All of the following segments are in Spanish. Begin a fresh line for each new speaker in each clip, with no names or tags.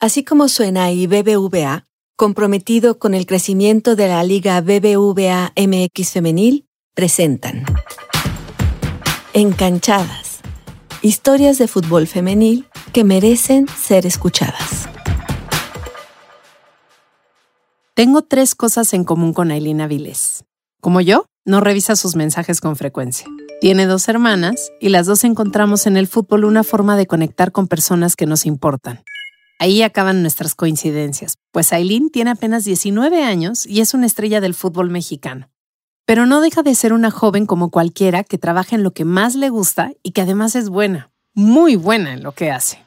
Así como suena y BBVA, comprometido con el crecimiento de la Liga BBVA MX Femenil, presentan Encanchadas. Historias de fútbol femenil que merecen ser escuchadas.
Tengo tres cosas en común con Aileen Avilés. Como yo, no revisa sus mensajes con frecuencia. Tiene dos hermanas y las dos encontramos en el fútbol una forma de conectar con personas que nos importan. Ahí acaban nuestras coincidencias, pues Aileen tiene apenas 19 años y es una estrella del fútbol mexicano. Pero no deja de ser una joven como cualquiera que trabaja en lo que más le gusta y que además es buena, muy buena en lo que hace.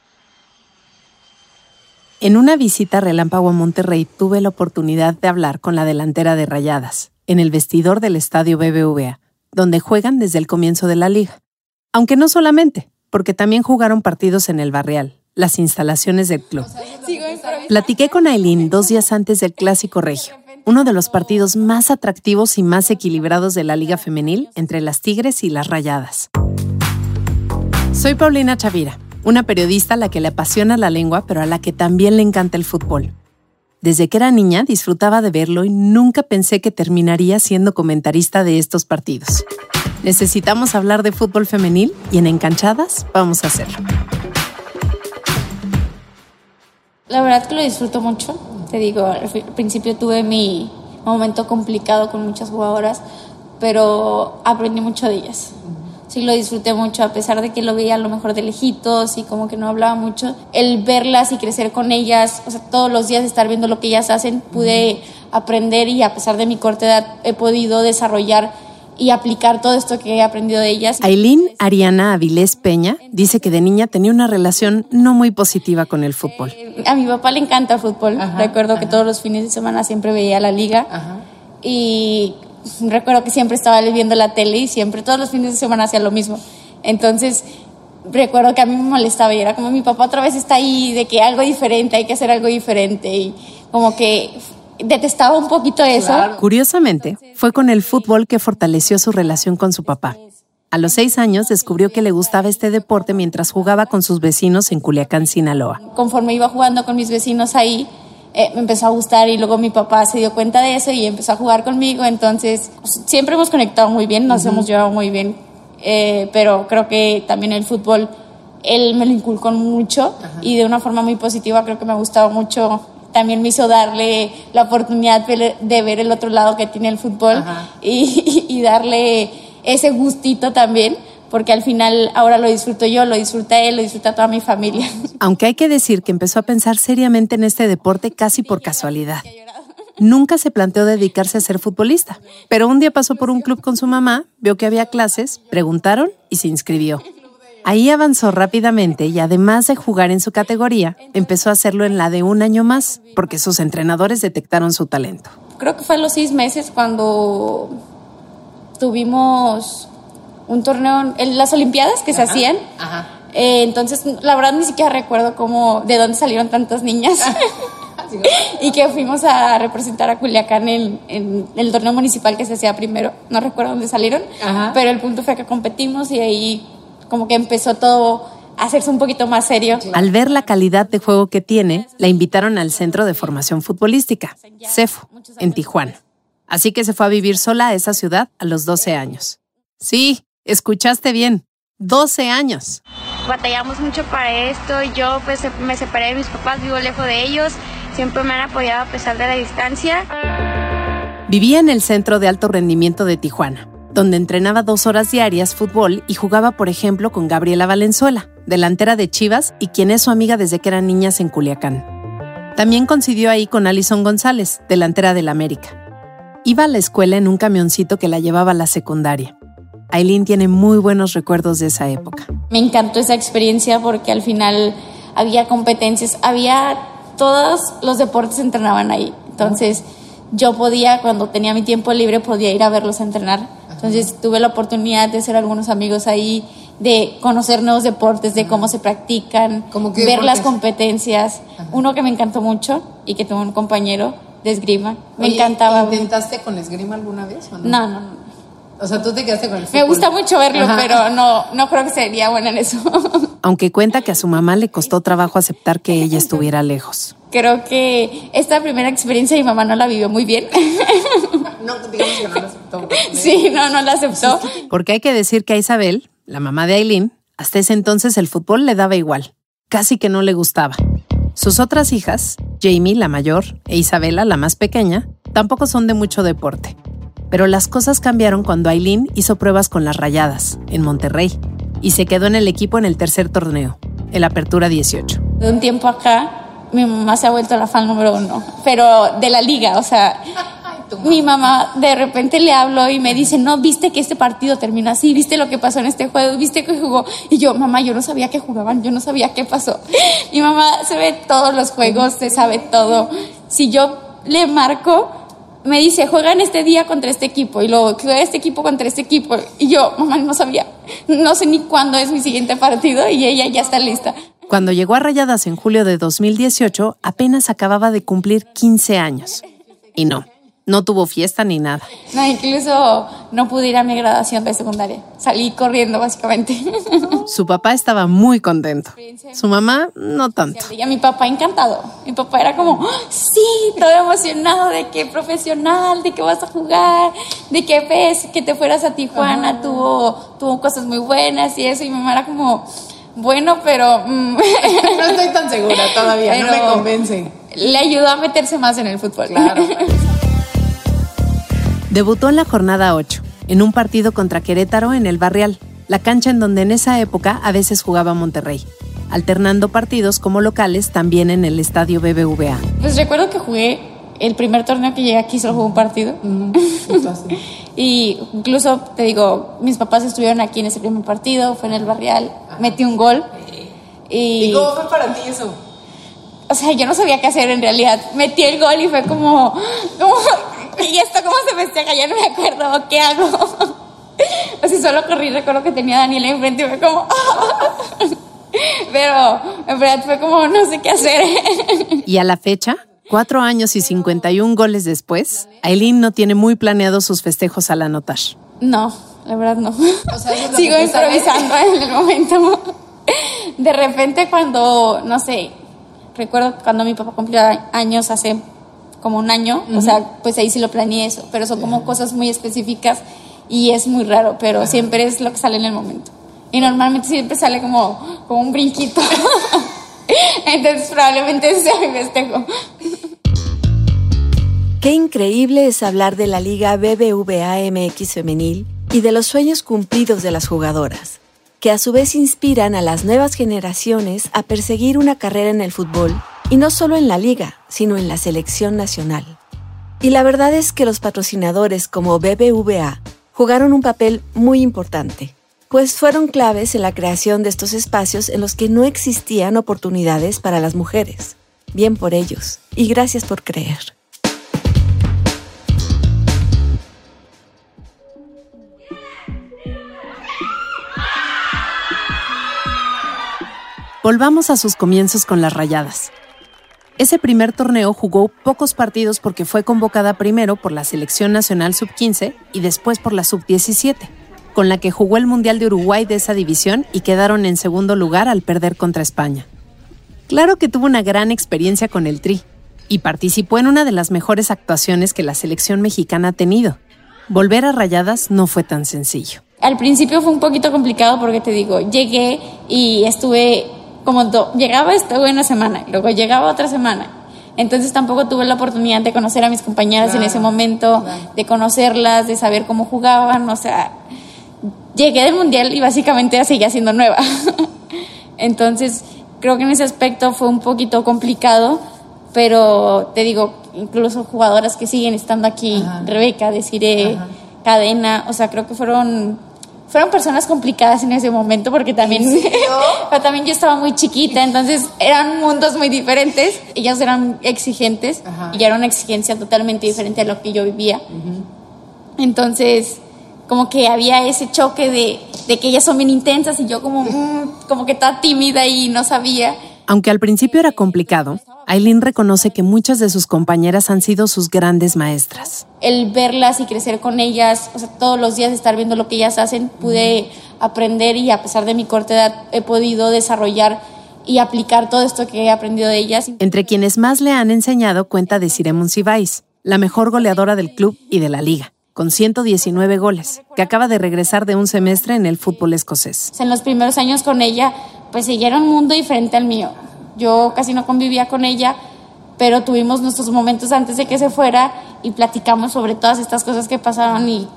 En una visita relámpago a Monterrey tuve la oportunidad de hablar con la delantera de Rayadas, en el vestidor del estadio BBVA, donde juegan desde el comienzo de la liga. Aunque no solamente, porque también jugaron partidos en el Barrial, las instalaciones del club. Platiqué con Aileen dos días antes del Clásico Regio, uno de los partidos más atractivos y más equilibrados de la Liga Femenil entre las Tigres y las Rayadas. Soy Paulina Chavira una periodista a la que le apasiona la lengua, pero a la que también le encanta el fútbol. Desde que era niña disfrutaba de verlo y nunca pensé que terminaría siendo comentarista de estos partidos. Necesitamos hablar de fútbol femenil y en Encanchadas vamos a hacerlo.
La verdad que lo disfruto mucho. Te digo, al principio tuve mi momento complicado con muchas jugadoras, pero aprendí mucho de ellas sí lo disfruté mucho, a pesar de que lo veía a lo mejor de lejitos y como que no hablaba mucho. El verlas y crecer con ellas, o sea, todos los días estar viendo lo que ellas hacen, pude aprender y a pesar de mi corta edad he podido desarrollar y aplicar todo esto que he aprendido de ellas.
Aileen Ariana Avilés Peña dice que de niña tenía una relación no muy positiva con el fútbol.
Eh, a mi papá le encanta el fútbol. Recuerdo que todos los fines de semana siempre veía la liga. Y recuerdo que siempre estaba viendo la tele y siempre, todos los fines de semana hacía lo mismo. Entonces, recuerdo que a mí me molestaba y era como mi papá otra vez está ahí, de que algo diferente, hay que hacer algo diferente y como que detestaba un poquito eso.
Curiosamente, fue con el fútbol que fortaleció su relación con su papá. A los seis años descubrió que le gustaba este deporte mientras jugaba con sus vecinos en Culiacán, Sinaloa.
Conforme iba jugando con mis vecinos ahí, eh, me empezó a gustar y luego mi papá se dio cuenta de eso y empezó a jugar conmigo. Entonces, pues, siempre hemos conectado muy bien, nos hemos llevado muy bien, eh, pero creo que también el fútbol, él me lo inculcó mucho y de una forma muy positiva, creo que me ha gustado mucho. También me hizo darle la oportunidad de ver el otro lado que tiene el fútbol y, y darle ese gustito también porque al final ahora lo disfruto yo, lo disfruta él, lo disfruta toda mi familia.
Aunque hay que decir que empezó a pensar seriamente en este deporte casi por casualidad. Nunca se planteó dedicarse a ser futbolista, pero un día pasó por un club con su mamá, vio que había clases, preguntaron y se inscribió. Ahí avanzó rápidamente y además de jugar en su categoría, empezó a hacerlo en la de un año más, porque sus entrenadores detectaron su talento.
Creo que fue a los seis meses cuando tuvimos un torneo en las Olimpiadas que se hacían. Eh, entonces, la verdad ni siquiera recuerdo cómo, de dónde salieron tantas niñas. y que fuimos a representar a Culiacán en, en, el torneo municipal que se hacía primero. No recuerdo dónde salieron, pero el punto fue que competimos y ahí como que empezó todo a hacerse un poquito más serio.
Al ver la calidad de juego que tiene, la invitaron al Centro de Formación Futbolística, CEFO, en Tijuana. Así que se fue a vivir sola a esa ciudad a los 12 años. Sí, Escuchaste bien, 12 años.
Batallamos mucho para esto. Yo pues me separé de mis papás, vivo lejos de ellos. Siempre me han apoyado a pesar de la distancia.
Vivía en el centro de alto rendimiento de Tijuana, donde entrenaba dos horas diarias fútbol y jugaba, por ejemplo, con Gabriela Valenzuela, delantera de Chivas y quien es su amiga desde que eran niñas en Culiacán. También coincidió ahí con Alison González, delantera del América. Iba a la escuela en un camioncito que la llevaba a la secundaria. Aileen tiene muy buenos recuerdos de esa época.
Me encantó esa experiencia porque al final había competencias, había todos los deportes entrenaban ahí. Entonces yo podía, cuando tenía mi tiempo libre, podía ir a verlos entrenar. Entonces tuve la oportunidad de hacer algunos amigos ahí, de conocer nuevos deportes, de cómo se practican, ver las competencias. Uno que me encantó mucho y que tuve un compañero de esgrima. Me encantaba.
¿Intentaste con esgrima alguna vez o no?
No, no, no.
O sea, tú te quedaste con el
Me gusta mucho verlo, pero no, no creo que sería buena en eso.
aunque cuenta que a su mamá le costó trabajo aceptar que ella estuviera lejos.
Creo que esta primera experiencia mi mamá no la vivió muy bien.
No, digamos que no la aceptó.
Sí, no, no la aceptó.
Porque hay que decir que a Isabel, la mamá de Aileen, hasta ese entonces el fútbol le daba igual, casi que no le gustaba. Sus otras hijas, Jamie, la mayor, e Isabela, la más pequeña, tampoco son de mucho deporte. Pero las cosas cambiaron cuando Aileen hizo pruebas con las rayadas, en Monterrey, y se quedó en el equipo en el tercer torneo, el Apertura 18.
De un tiempo acá, mi mamá se ha vuelto la fan número uno, pero de la liga, o sea, mi mamá de repente le habló y me dice, no, viste que este partido terminó así, viste lo que pasó en este juego, viste que jugó. Y yo, mamá, yo no sabía que jugaban, yo no sabía qué pasó. Mi mamá se ve todos los juegos, se sabe todo. Si yo le marco, me dice, juegan este día contra este equipo y luego juega este equipo contra este equipo. Y yo, mamá, no sabía, no sé ni cuándo es mi siguiente partido y ella ya está lista.
Cuando llegó a Rayadas en julio de 2018, apenas acababa de cumplir 15 años. Y no, no tuvo fiesta ni nada.
No, incluso no pude ir a mi graduación de secundaria. Salí corriendo, básicamente.
Su papá estaba muy contento. Su mamá, no tanto.
Y a mi papá encantado. Mi papá era como, "¡Ah, sí, todo emocionado de que profesional, de que vas a jugar, de que ves que te fueras a Tijuana, tuvo, tuvo cosas muy buenas y eso. Y mi mamá era como, bueno, pero... mm,
No estoy tan segura todavía, no me convence.
le ayudó a meterse más en el fútbol.
Claro.
Debutó en la jornada 8, en un partido contra Querétaro en el Barrial, la cancha en donde en esa época a veces jugaba Monterrey, alternando partidos como locales también en el estadio BBVA.
Pues recuerdo que jugué el primer torneo que llegué aquí, solo jugué un partido.
Justo así.
Y incluso, te digo, mis papás estuvieron aquí en ese primer partido, fue en el barrial, metí un gol. Y,
¿Y cómo fue para ti eso?
o sea, yo no sabía qué hacer en realidad. Metí el gol y fue como, como ¿y esto cómo se festeja? Ya no me acuerdo, ¿qué hago? O sea, solo corrí, recuerdo que tenía a Daniela enfrente y fue como, pero en verdad fue como, no sé qué hacer.
Y a la fecha, cuatro años y 51 goles después, Aileen no tiene muy planeados sus festejos al anotar.
No, la verdad no.
sea, eso es
Sigo
tú sabes.
improvisando en el momento. De repente cuando, no sé, recuerdo cuando mi papá cumplió años hace como un año, o sea, pues ahí sí lo planeé eso, pero son como cosas muy específicas y es muy raro, pero siempre es lo que sale en el momento. Y normalmente siempre sale como, como un brinquito. Entonces probablemente sea mi festejo.
Qué increíble es hablar de la Liga BBVA MX femenil y de los sueños cumplidos de las jugadoras, que a su vez inspiran a las nuevas generaciones a perseguir una carrera en el fútbol, y no solo en la liga, sino en la selección nacional. Y la verdad es que los patrocinadores como BBVA jugaron un papel muy importante, pues fueron claves en la creación de estos espacios en los que no existían oportunidades para las mujeres. Bien por ellos, y gracias por creer.
Volvamos a sus comienzos con las rayadas. Ese primer torneo jugó pocos partidos porque fue convocada primero por la Selección Nacional Sub-15 y después por la Sub-17, con la que jugó el Mundial de Uruguay de esa división y quedaron en segundo lugar al perder contra España. Claro que tuvo una gran experiencia con el Tri y participó en una de las mejores actuaciones que la selección mexicana ha tenido. Volver a rayadas no fue tan sencillo.
Al principio fue un poquito complicado porque te digo, llegué y estuve como do- llegaba estuve una semana, y luego llegaba otra semana. Entonces tampoco tuve la oportunidad de conocer a mis compañeras en ese momento,
claro.
de conocerlas, de saber cómo jugaban, o sea, llegué del mundial y básicamente seguía siendo nueva. Entonces, creo que en ese aspecto fue un poquito complicado, pero te digo, incluso jugadoras que siguen estando aquí,
Ajá.
Rebeca, Desiree. Cadena, o sea, creo que fueron fueron personas complicadas en ese momento porque también pero también yo estaba muy chiquita, entonces eran mundos muy diferentes. Ellas eran exigentes
Ajá.
y era una exigencia totalmente diferente a lo que yo vivía. Entonces, como que había ese choque de, de que ellas son bien intensas y yo como, mm, como que toda tímida y no sabía.
Aunque al principio era complicado, Aileen reconoce que muchas de sus compañeras han sido sus grandes maestras.
El verlas y crecer con ellas, o sea, todos los días estar viendo lo que ellas hacen, pude aprender y a pesar de mi corta edad he podido desarrollar y aplicar todo esto que he aprendido de ellas.
Entre quienes más le han enseñado cuenta de Sire Monsiváis, la mejor goleadora del club y de la liga, con 119 goles, que acaba de regresar de un semestre en el fútbol escocés.
En los primeros años con ella, pues ella era un mundo diferente al mío. Yo casi no convivía con ella, pero tuvimos nuestros momentos antes de que se fuera y platicamos sobre todas estas cosas que pasaron y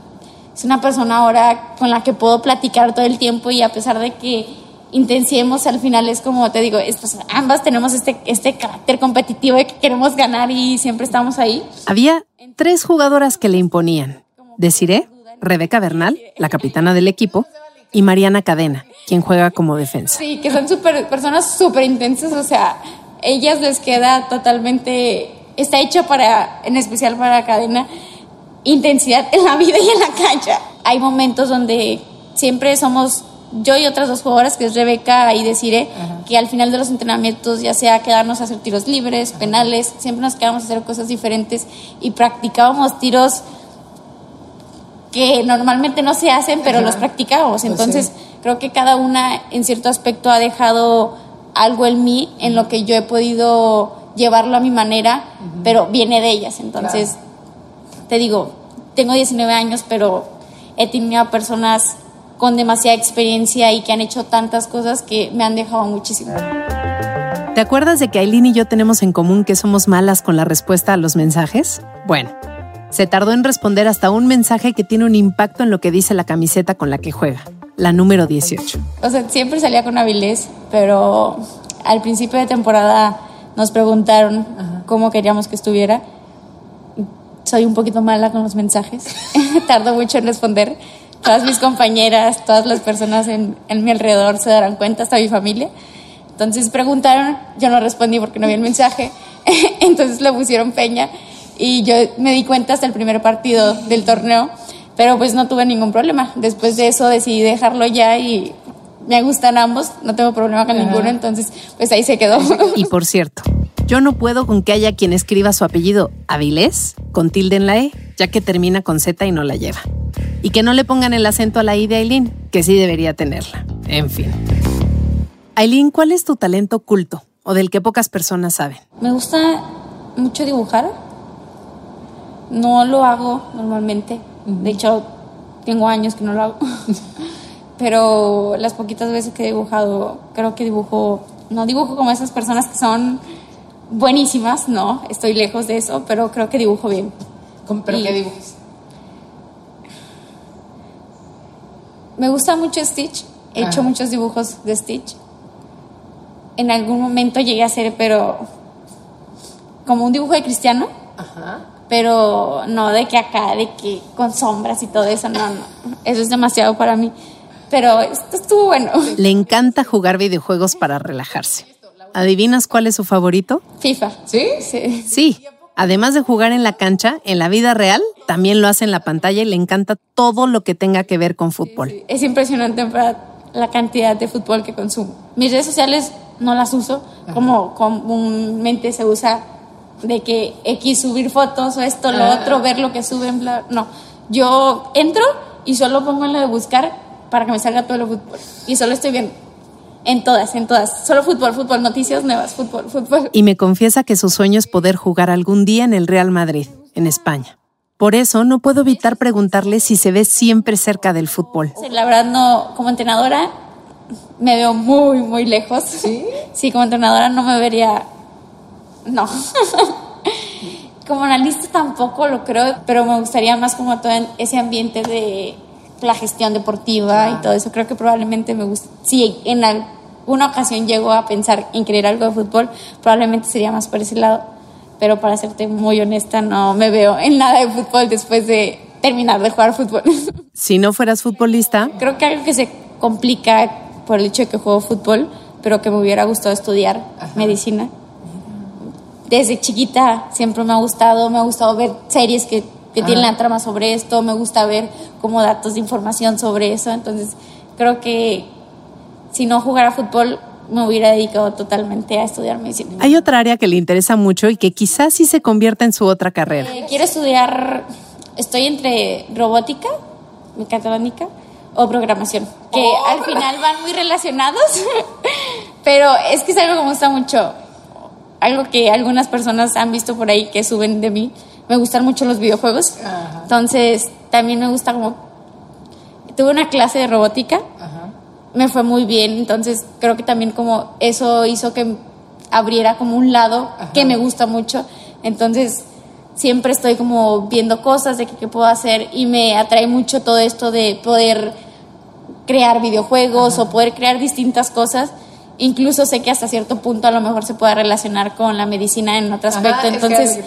es una persona ahora con la que puedo platicar todo el tiempo y a pesar de que intensiemos al final es como te digo, estos, ambas tenemos este, este carácter competitivo de que queremos ganar y siempre estamos ahí.
Había tres jugadoras que le imponían. Desiree, Rebeca Bernal, la capitana del equipo, y Mariana Cadena, quien juega como defensa.
Sí, que son super, personas súper intensas, o sea, ellas les queda totalmente, está hecho para, en especial para Cadena, intensidad en la vida y en la cancha. Hay momentos donde siempre somos yo y otras dos jugadoras, que es Rebeca y Desire, que al final de los entrenamientos, ya sea quedarnos a hacer tiros libres, penales, siempre nos quedamos a hacer cosas diferentes y practicábamos tiros que normalmente no se hacen, pero los practicábamos.
Pues
Entonces,
sí.
creo que cada una en cierto aspecto ha dejado algo en mí, en lo que yo he podido llevarlo a mi manera, pero viene de ellas. Entonces, te digo, tengo 19 años, pero he tenido a personas con demasiada experiencia y que han hecho tantas cosas que me han dejado muchísimo.
¿Te acuerdas de que Aileen y yo tenemos en común que somos malas con la respuesta a los mensajes? Bueno, se tardó en responder hasta un mensaje que tiene un impacto en lo que dice la camiseta con la que juega, la número 18.
O sea, siempre salía con Avilés, pero al principio de temporada nos preguntaron cómo queríamos que estuviera. Soy un poquito mala con los mensajes, tardo mucho en responder. Todas mis compañeras, todas las personas en, en mi alrededor se darán cuenta, hasta mi familia. Entonces preguntaron, yo no respondí porque no vi el mensaje, entonces le pusieron peña y yo me di cuenta hasta el primer partido del torneo, pero pues no tuve ningún problema. Después de eso decidí dejarlo ya y me gustan ambos, no tengo problema con ninguno, entonces pues ahí se quedó.
Y por cierto, yo no puedo con que haya quien escriba su apellido Avilés con tilde en la E, ya que termina con Z y no la lleva. Y que no le pongan el acento a la I de Aileen, que sí debería tenerla. En fin. Aileen, ¿cuál es tu talento oculto o del que pocas personas saben?
Me gusta mucho dibujar. No lo hago normalmente. De hecho, tengo años que no lo hago. Pero las poquitas veces que he dibujado, creo que dibujo, no dibujo como esas personas que son buenísimas, no, estoy lejos de eso, pero creo que dibujo bien.
¿Cómo- ¿Pero
Y-
qué dibujos?
Me gusta mucho Stitch, he hecho muchos dibujos de Stitch. En algún momento llegué a hacer, pero como un dibujo de cristiano,
Ajá.
Pero no de que acá, de que con sombras y todo eso, no, no, eso es demasiado para mí. Pero esto estuvo bueno.
Le encanta jugar videojuegos para relajarse. ¿Adivinas cuál es su favorito?
FIFA.
¿Sí?
Sí.
Sí, además de jugar en la cancha, en la vida real, también lo hace en la pantalla y le encanta todo lo que tenga que ver con fútbol.
Es impresionante para la cantidad de fútbol que consumo. Mis redes sociales no las uso como comúnmente se usa de que X subir fotos o esto, lo
Ah.
otro, ver lo que suben, bla. No, yo entro y solo pongo en lo de buscar para que me salga todo lo fútbol. Y solo estoy viendo. En todas, en todas. Solo fútbol, fútbol, noticias nuevas, fútbol, fútbol.
Y me confiesa que su sueño es poder jugar algún día en el Real Madrid, en España. Por eso no puedo evitar preguntarle si se ve siempre cerca del fútbol.
La verdad, no, como entrenadora, me veo muy, muy lejos.
¿Sí?
Sí, como entrenadora no me vería. No. como analista tampoco lo creo, pero me gustaría más como todo ese ambiente de la gestión deportiva y todo eso. Creo que probablemente me gusta. Si en alguna ocasión llego a pensar en querer algo de fútbol, probablemente sería más por ese lado. Pero para serte muy honesta, no me veo en nada de fútbol después de terminar de jugar fútbol.
Si no fueras futbolista,
Creo que algo que se complica por el hecho de que juego fútbol, pero que me hubiera gustado estudiar medicina. Desde chiquita siempre me ha gustado, me ha gustado ver series que, que tienen la trama sobre esto, me gusta ver como datos de información sobre eso, entonces creo que si no jugara fútbol me hubiera dedicado totalmente a estudiar medicina.
Hay otra área que le interesa mucho y que quizás sí se convierta en su otra carrera.
Eh, quiero estudiar, estoy entre robótica, mecatrónica o programación, que al final van muy relacionados, pero es que es algo que me gusta mucho, algo que algunas personas han visto por ahí que suben de mí. Me gustan mucho los videojuegos, entonces también me gusta como... Tuve una clase de robótica, me fue muy bien, entonces creo que también como eso hizo que abriera como un lado que me gusta mucho, entonces siempre estoy como viendo cosas de qué puedo hacer y me atrae mucho todo esto de poder crear videojuegos o poder crear distintas cosas. Incluso sé que hasta cierto punto a lo mejor se puede relacionar con la medicina en otro aspecto. Entonces,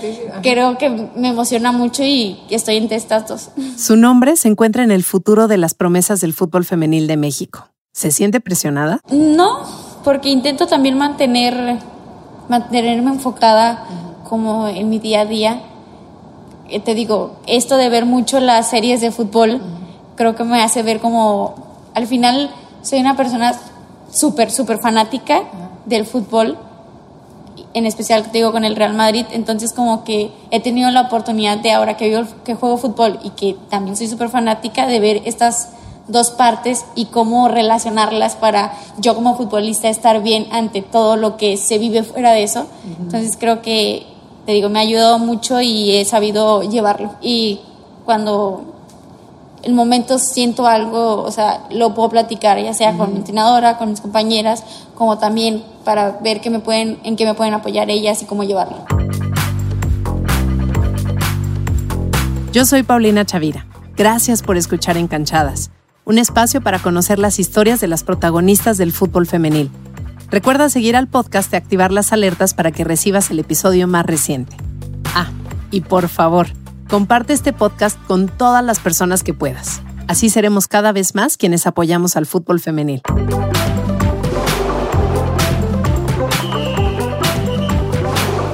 creo que me emociona mucho y estoy entre estas dos.
Su nombre se encuentra en el futuro de las promesas del fútbol femenil de México. ¿Se siente presionada?
No, porque intento también mantener, mantenerme enfocada como en mi día a día. Eh, te digo, esto de ver mucho las series de fútbol, creo que me hace ver como, al final soy una persona súper, súper fanática del fútbol, en especial te digo con el Real Madrid, entonces como que he tenido la oportunidad de ahora que, que juego fútbol y que también soy súper fanática de ver estas dos partes y cómo relacionarlas para yo como futbolista estar bien ante todo lo que se vive fuera de eso. Entonces creo que, te digo, me ha ayudado mucho y he sabido llevarlo. Y cuando el momento siento algo, o sea, lo puedo platicar, ya sea con mi entrenadora, con mis compañeras, como también para ver qué me pueden, en qué me pueden apoyar ellas y cómo llevarlo.
Yo soy Paulina Chavira. Gracias por escuchar Encanchadas un espacio para conocer las historias de las protagonistas del fútbol femenil. Recuerda seguir al podcast y activar las alertas para que recibas el episodio más reciente. Ah, y por favor, comparte este podcast con todas las personas que puedas. Así seremos cada vez más quienes apoyamos al fútbol femenil.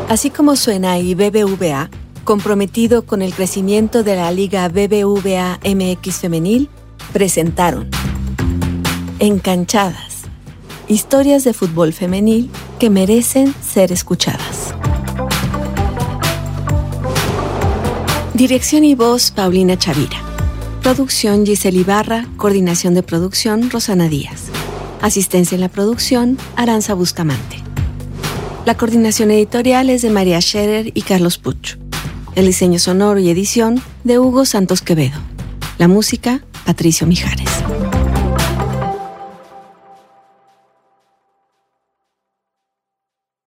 Así como suena y BBVA, comprometido con el crecimiento de la Liga BBVA MX Femenil, presentaron Encanchadas, historias de fútbol femenil que merecen ser escuchadas. Dirección y voz Paulina Chavira. Producción Giselle Ibarra, coordinación de producción Rosana Díaz. Asistencia en la producción Aranza Bustamante. La coordinación editorial es de María Scherer y Carlos Puch. El diseño sonoro y edición de Hugo Santos Quevedo. La música Patricio Mijares.